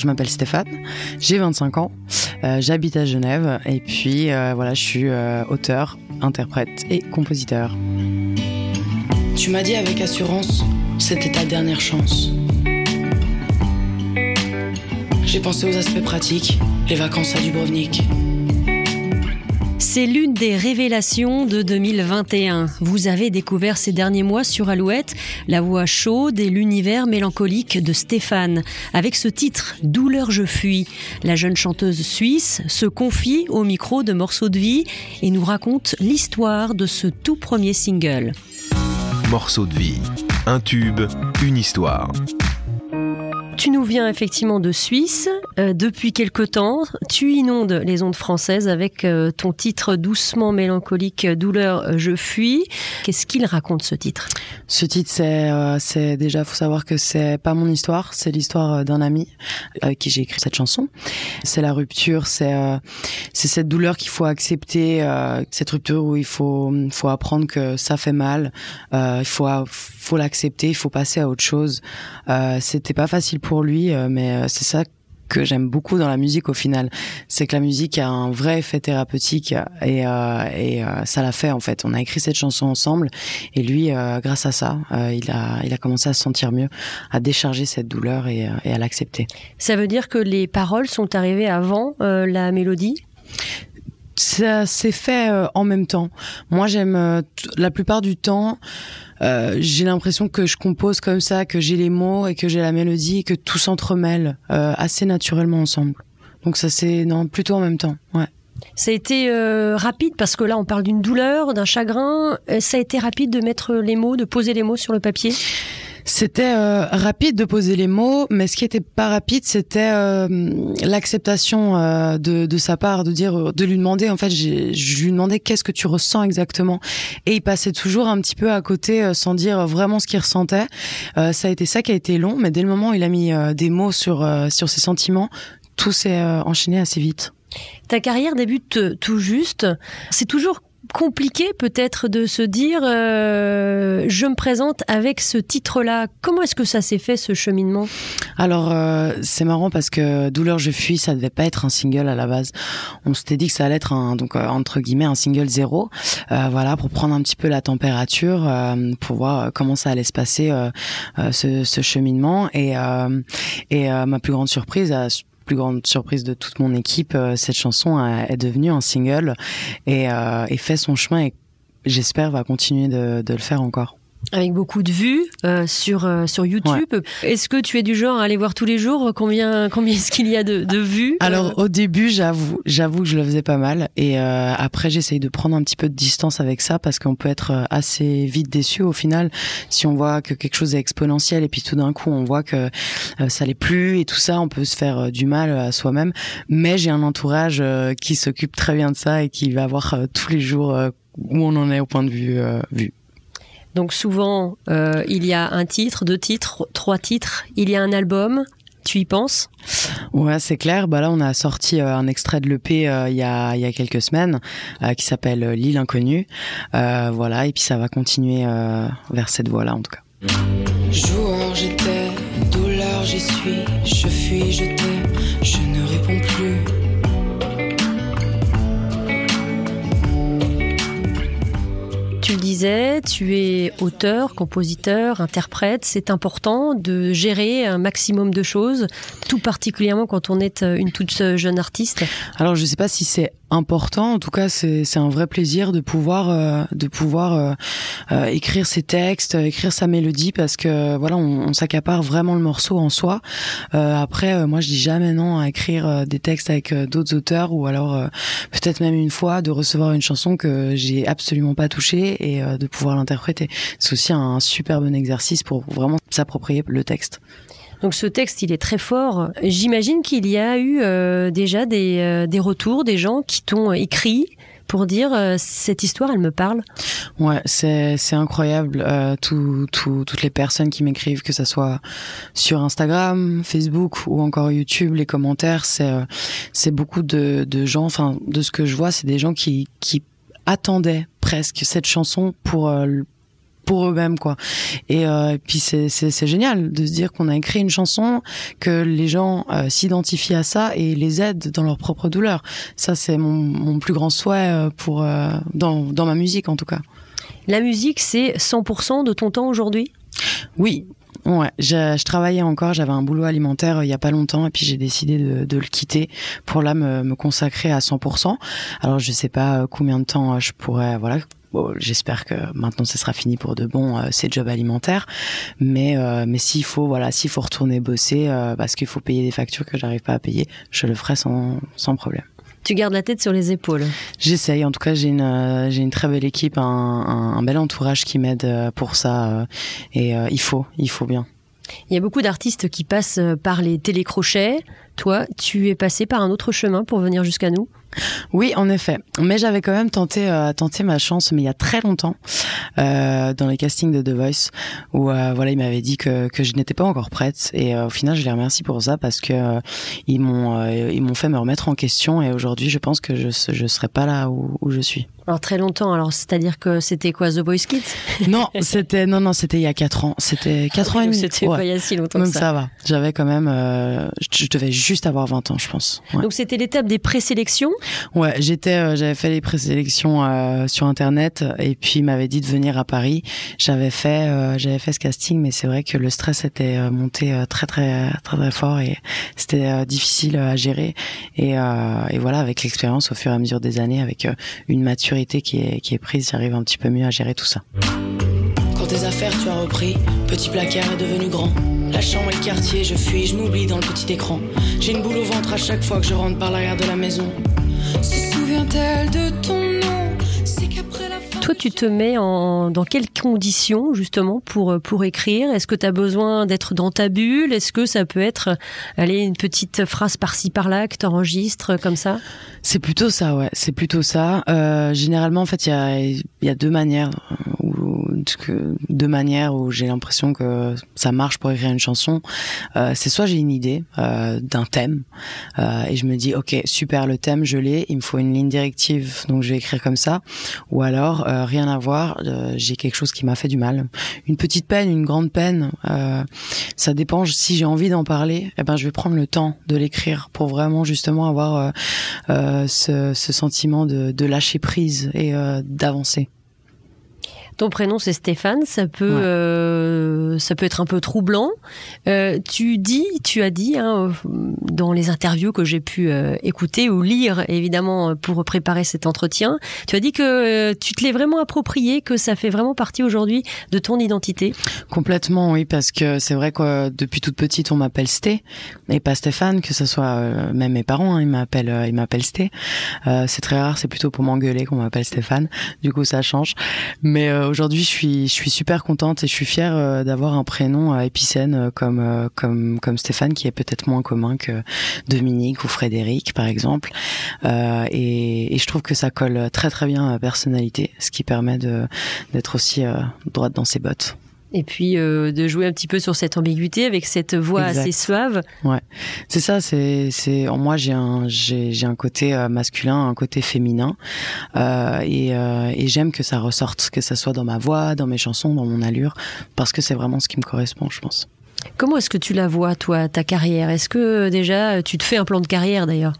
Je m'appelle Stéphane, j'ai 25 ans, euh, j'habite à Genève et puis euh, voilà, je suis euh, auteur, interprète et compositeur. Tu m'as dit avec assurance, c'était ta dernière chance. J'ai pensé aux aspects pratiques, les vacances à Dubrovnik. C'est l'une des révélations de 2021. Vous avez découvert ces derniers mois sur Alouette la voix chaude et l'univers mélancolique de Stéphane. Avec ce titre, Douleur je fuis, la jeune chanteuse suisse se confie au micro de Morceaux de vie et nous raconte l'histoire de ce tout premier single. Morceaux de vie, un tube, une histoire. Tu nous viens effectivement de Suisse euh, depuis quelque temps. Tu inondes les ondes françaises avec euh, ton titre doucement mélancolique Douleur, je fuis. Qu'est-ce qu'il raconte ce titre? Ce titre, c'est, euh, c'est déjà, faut savoir que c'est pas mon histoire, c'est l'histoire d'un ami avec qui j'ai écrit cette chanson. C'est la rupture, c'est c'est cette douleur qu'il faut accepter, cette rupture où il faut faut apprendre que ça fait mal, il faut faut l'accepter, il faut passer à autre chose. c'était pas facile pour lui, euh, mais euh, c'est ça que j'aime beaucoup dans la musique au final, c'est que la musique a un vrai effet thérapeutique et, euh, et ça l'a fait en fait. On a écrit cette chanson ensemble et lui, grâce à ça, il a il a commencé à se sentir mieux, à décharger cette douleur et, et à l'accepter. Ça veut dire que les paroles sont arrivées avant la mélodie? Ça s'est fait en même temps. Moi, j'aime la plupart du temps euh, j'ai l'impression que je compose comme ça, que j'ai les mots et que j'ai la mélodie et que tout s'entremêle euh, assez naturellement ensemble. Donc ça c'est non plutôt en même temps. Ouais. Ça a été euh, rapide parce que là on parle d'une douleur, d'un chagrin. Ça a été rapide de mettre les mots, de poser les mots sur le papier? C'était euh, rapide de poser les mots, mais ce qui était pas rapide, c'était euh, l'acceptation euh, de, de, sa part, de dire, de lui demander. En fait, je lui demandais qu'est-ce que tu ressens exactement, et il passait toujours un petit peu à côté sans dire vraiment ce qu'il ressentait. ça a été ça qui a été long, mais dès le moment où il a mis des mots sur sur ses sentiments, tout s'est enchaîné assez vite. Ta carrière débute tout juste. C'est toujours compliqué peut-être de se dire euh, je me présente avec ce titre-là. Comment est-ce que ça s'est fait ce cheminement? Alors euh, c'est marrant parce que Douleur je fuis ça devait pas être un single à la base. On s'était dit que ça allait être un donc euh, entre guillemets un single zéro. voilà pour prendre un petit peu la température pour voir comment ça allait se passer ce, ce, cheminement et et ma plus grande surprise plus grande surprise de toute mon équipe, euh, cette chanson est devenue un single et, euh, et fait son chemin et j'espère va continuer de, de le faire encore avec beaucoup de vues euh, sur euh, sur YouTube. Est-ce que tu es du genre à aller voir tous les jours combien combien est-ce qu'il y a de, de vues Alors au début, j'avoue, j'avoue que je le faisais pas mal et euh, après j'essaye de prendre un petit peu de distance avec ça parce qu'on peut être assez vite déçu au final si on voit que quelque chose est exponentiel et puis tout d'un coup on voit que ça l'est plus et tout ça, on peut se faire du mal à soi-même. Mais j'ai un entourage qui s'occupe très bien de ça et qui va voir tous les jours où on en est au point de vue vu. Donc souvent, euh, il y a un titre, deux titres, trois titres, il y a un album. Tu y penses? Ouais, c'est clair. Bah là, on a sorti euh, un extrait de l'EP euh, il y a il y a quelques semaines qui s'appelle L'île inconnue. voilà, et puis ça va continuer vers cette voie-là en tout cas. Joueur, j'étais, douleur, j'y suis, je fuis, je t'aime, je ne réponds plus. Disais, tu es auteur, compositeur, interprète. C'est important de gérer un maximum de choses, tout particulièrement quand on est une toute jeune artiste. Alors, je ne sais pas si c'est important. En tout cas, c'est un vrai plaisir de pouvoir euh, de pouvoir euh, euh, écrire ses textes, écrire sa mélodie, parce que voilà, on, on s'accapare vraiment le morceau en soi. après, moi, je dis jamais non à écrire des textes avec d'autres auteurs, ou alors peut-être même une fois de recevoir une chanson que j'ai absolument pas touchée et de pouvoir l'interpréter. C'est aussi un super bon exercice pour vraiment s'approprier le texte. Donc ce texte, il est très fort. J'imagine qu'il y a eu euh, déjà des, euh, des, retours, des gens qui t'ont écrit pour dire euh, cette histoire, elle me parle. Ouais, c'est c'est incroyable. tout, tout, toutes les personnes qui m'écrivent, que ça soit sur Instagram, Facebook ou encore YouTube, les commentaires, c'est c'est beaucoup de, de gens. Enfin, de ce que je vois, c'est des gens qui qui attendaient presque cette chanson pour pour eux-mêmes quoi. Et, euh, puis c'est c'est génial de se dire qu'on a écrit une chanson que les gens euh, s'identifient à ça et les aident dans leur propre douleur. Ça c'est mon, mon plus grand souhait euh, pour dans dans ma musique en tout cas. La musique c'est 100% de ton temps aujourd'hui? Oui, Ouais, je, je, travaillais encore, j'avais un boulot alimentaire euh, il y a pas longtemps et puis j'ai décidé de, de, le quitter pour là me, me, consacrer à 100%. Alors je sais pas euh, combien de temps euh, je pourrais, voilà. Bon, J'espère que maintenant ce sera fini pour de bon euh, ces jobs alimentaires, mais mais s'il faut voilà s'il faut retourner bosser parce qu'il faut payer des factures que j'arrive pas à payer, je le ferai sans sans problème. Tu gardes la tête sur les épaules. J'essaye. En tout cas, j'ai une euh, j'ai une très belle équipe, un, un, bel entourage qui m'aide euh, pour ça. Euh, et il faut, il faut bien. Il y a beaucoup d'artistes qui passent par les télécrochets. Toi, tu es passé par un autre chemin pour venir jusqu'à nous? Oui, en effet. Mais j'avais quand même tenté, euh, tenté ma chance, mais il y a très longtemps, euh, dans les castings de The Voice, où euh, voilà, il m'avait dit que, que je n'étais pas encore prête. Et euh, au final, je les remercie pour ça parce que euh, ils m'ont ils m'ont fait me remettre en question. Et aujourd'hui, je pense que je je serai pas là où, où je suis. Alors très longtemps. Alors c'est-à-dire que c'était quoi The Voice Kids? Non, c'était non non c'était il y a 4 ans. C'était 4 ans et demi. C'était pas il y a si longtemps. Donc ça. ça va. J'avais quand même je devais juste avoir 20 ans, je pense. Ouais. Donc c'était l'étape des présélections Ouais, j'étais, euh, j'avais fait les présélections euh, sur internet et puis il m'avait dit de venir à Paris. J'avais fait, euh, j'avais fait ce casting, mais c'est vrai que le stress était monté très très très très fort et c'était difficile à gérer. Et, voilà, avec l'expérience au fur et à mesure des années, avec une maturité qui est prise, j'arrive un petit peu mieux à gérer tout ça. Quand tes affaires tu as repris, petit placard est devenu grand. La chambre et le quartier, je fuis, je m'oublie dans le petit écran. J'ai une boule au ventre à chaque fois que je rentre par l'arrière de la maison. Se souvient-elle de ton nom? Toi, tu te mets en, dans quelles conditions justement pour, pour écrire? Est-ce que tu as besoin d'être dans ta bulle? Est-ce que ça peut être allez, une petite phrase par-ci par-là que tu enregistres comme ça? C'est plutôt ça, ouais. C'est plutôt ça. Euh, généralement, en fait, il y a, y a deux manières deux manières où j'ai l'impression que ça marche pour écrire une chanson. Euh, c'est soit j'ai une idée euh, d'un thème euh, et je me dis ok super le thème je l'ai, il me faut une ligne directive donc je vais écrire comme ça. Ou alors euh, rien à voir, euh, j'ai quelque chose qui m'a fait du mal, une petite peine, une grande peine. Euh, ça dépend si j'ai envie d'en parler, eh ben je vais prendre le temps de l'écrire pour vraiment justement avoir ce, ce, sentiment de, de lâcher prise et d'avancer. Ton prénom c'est Stéphane, ça peut euh, ça peut être un peu troublant. Euh, tu dis, tu as dit hein, dans les interviews que j'ai pu euh, écouter ou lire évidemment pour préparer cet entretien, tu as dit que tu te l'es vraiment approprié, que ça fait vraiment partie aujourd'hui de ton identité. Complètement, oui, parce que c'est vrai que depuis toute petite on m'appelle Sté et pas Stéphane, que ce soit même mes parents, hein, ils m'appellent ils m'appellent Sté. c'est très rare, c'est plutôt pour m'engueuler qu'on m'appelle Stéphane. Du coup ça change, mais aujourd'hui, je suis, je suis super contente et je suis fière euh, un prénom euh, épicène euh, comme, comme, Stéphane, qui est peut-être moins commun que Dominique ou Frédéric, par exemple. et, je trouve que ça colle très très bien à ma personnalité, ce qui permet de d'être aussi droite dans ses bottes et puis euh, de jouer un petit peu sur cette ambiguïté avec cette voix assez suave. Ouais, c'est ça. C'est c'est en moi j'ai un j'ai j'ai un côté euh, masculin, un côté féminin, euh, et euh, et j'aime que ça ressorte, que ça soit dans ma voix, dans mes chansons, dans mon allure, parce que c'est vraiment ce qui me correspond, je pense. Comment est-ce que tu la vois, toi, ta carrière? Est-ce que déjà tu te fais un plan de carrière d'ailleurs?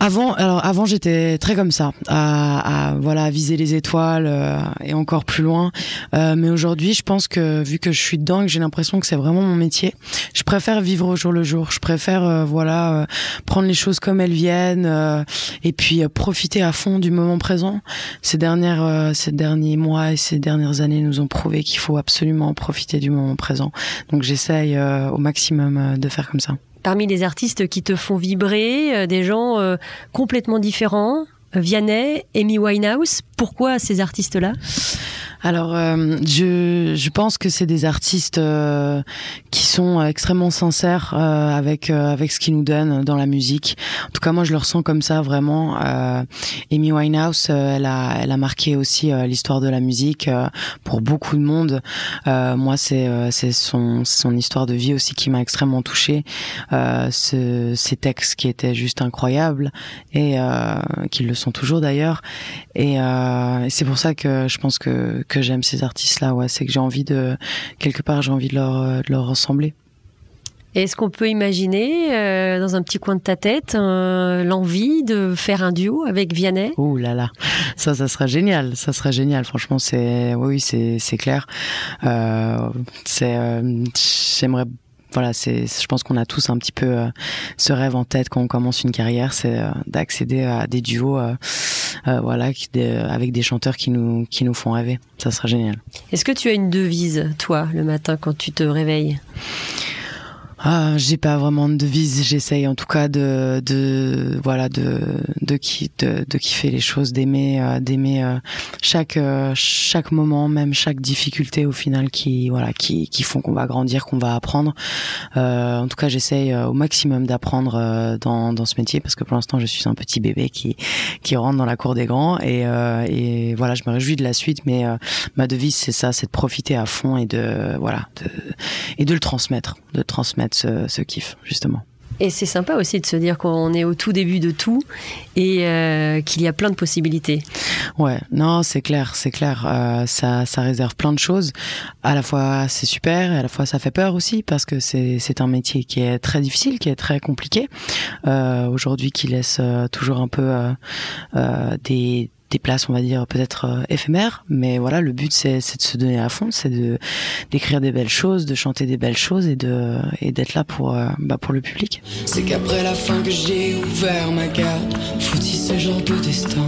Avant, alors avant j'étais très comme ça, à, à voilà à viser les étoiles euh, et encore plus loin. Euh, mais aujourd'hui, je pense que vu que je suis dedans que j'ai l'impression que c'est vraiment mon métier, je préfère vivre au jour le jour. Je préfère euh, voilà prendre les choses comme elles viennent et puis profiter à fond du moment présent. Ces dernières, ces derniers mois et ces dernières années nous ont prouvé qu'il faut absolument profiter du moment présent. Donc j'essaye au maximum de faire comme ça parmi les artistes qui te font vibrer, euh, des gens euh, complètement différents. Vianney, Amy Winehouse, pourquoi ces artistes-là? Alors, euh, je, je pense que c'est des artistes qui sont extrêmement sincères avec avec ce qu'ils nous donnent dans la musique. En tout cas, moi, je le ressens comme ça vraiment. Amy Winehouse, elle a elle a marqué aussi l'histoire de la musique pour beaucoup de monde. moi, c'est c'est son son histoire de vie aussi qui m'a extrêmement touchée. Ce, ces textes qui étaient juste incroyables et qui le sont toujours d'ailleurs. Et c'est pour ça que je pense que que j'aime ces artistes-là. Ouais, c'est que j'ai envie de quelque part, j'ai envie de leur de leur ressembler. Est-ce qu'on peut imaginer, euh, dans un petit coin de ta tête, euh, l'envie de faire un duo avec Vianney? Oh là là, ça, ça serait génial. Ça serait génial. Franchement, c'est, oui, c'est, c'est clair. Euh, c'est, j'aimerais voilà, c'est, je pense qu'on a tous un petit peu ce rêve en tête quand on commence une carrière, c'est d'accéder à des duos, voilà, avec des chanteurs qui nous qui nous font rêver. Ça serait génial. Est-ce que tu as une devise, toi, le matin quand tu te réveilles? Ah, j'ai pas vraiment de devise. J'essaye en tout cas de, de voilà, de de, qui, de, de kiffer les choses, d'aimer, euh, d'aimer euh, chaque euh, chaque moment, même chaque difficulté au final qui voilà, qui qui font qu'on va grandir, qu'on va apprendre. en tout cas, j'essaye au maximum d'apprendre dans dans ce métier parce que pour l'instant, je suis un petit bébé qui qui rentre dans la cour des grands et et voilà, je me réjouis de la suite. Mais ma devise, c'est ça, c'est de profiter à fond et de voilà, de, et de le transmettre, de transmettre ce, kiff, justement. Et c'est sympa aussi de se dire qu'on est au tout début de tout et euh, qu'il y a plein de possibilités. Ouais, non, c'est clair, c'est clair. Euh, ça, ça réserve plein de choses. À la fois, c'est super et à la fois, ça fait peur aussi parce que c'est un métier qui est très difficile, qui est très compliqué. Euh, Aujourd'hui, qui laisse toujours un peu des des places, on va dire, peut-être euh, éphémères. Mais voilà, le but, c'est, de se donner à fond, c'est de d'écrire des belles choses, de chanter des belles choses et de et d'être là pour euh, bah, pour le public. C'est qu'après la fin que j'ai ouvert ma carte, faut-il ce genre de destin.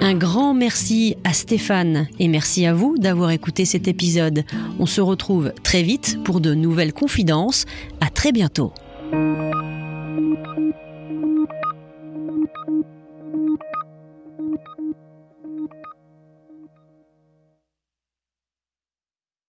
Un grand merci à Stéphane et merci à vous d'avoir écouté cet épisode. On se retrouve très vite pour de nouvelles confidences. À très bientôt.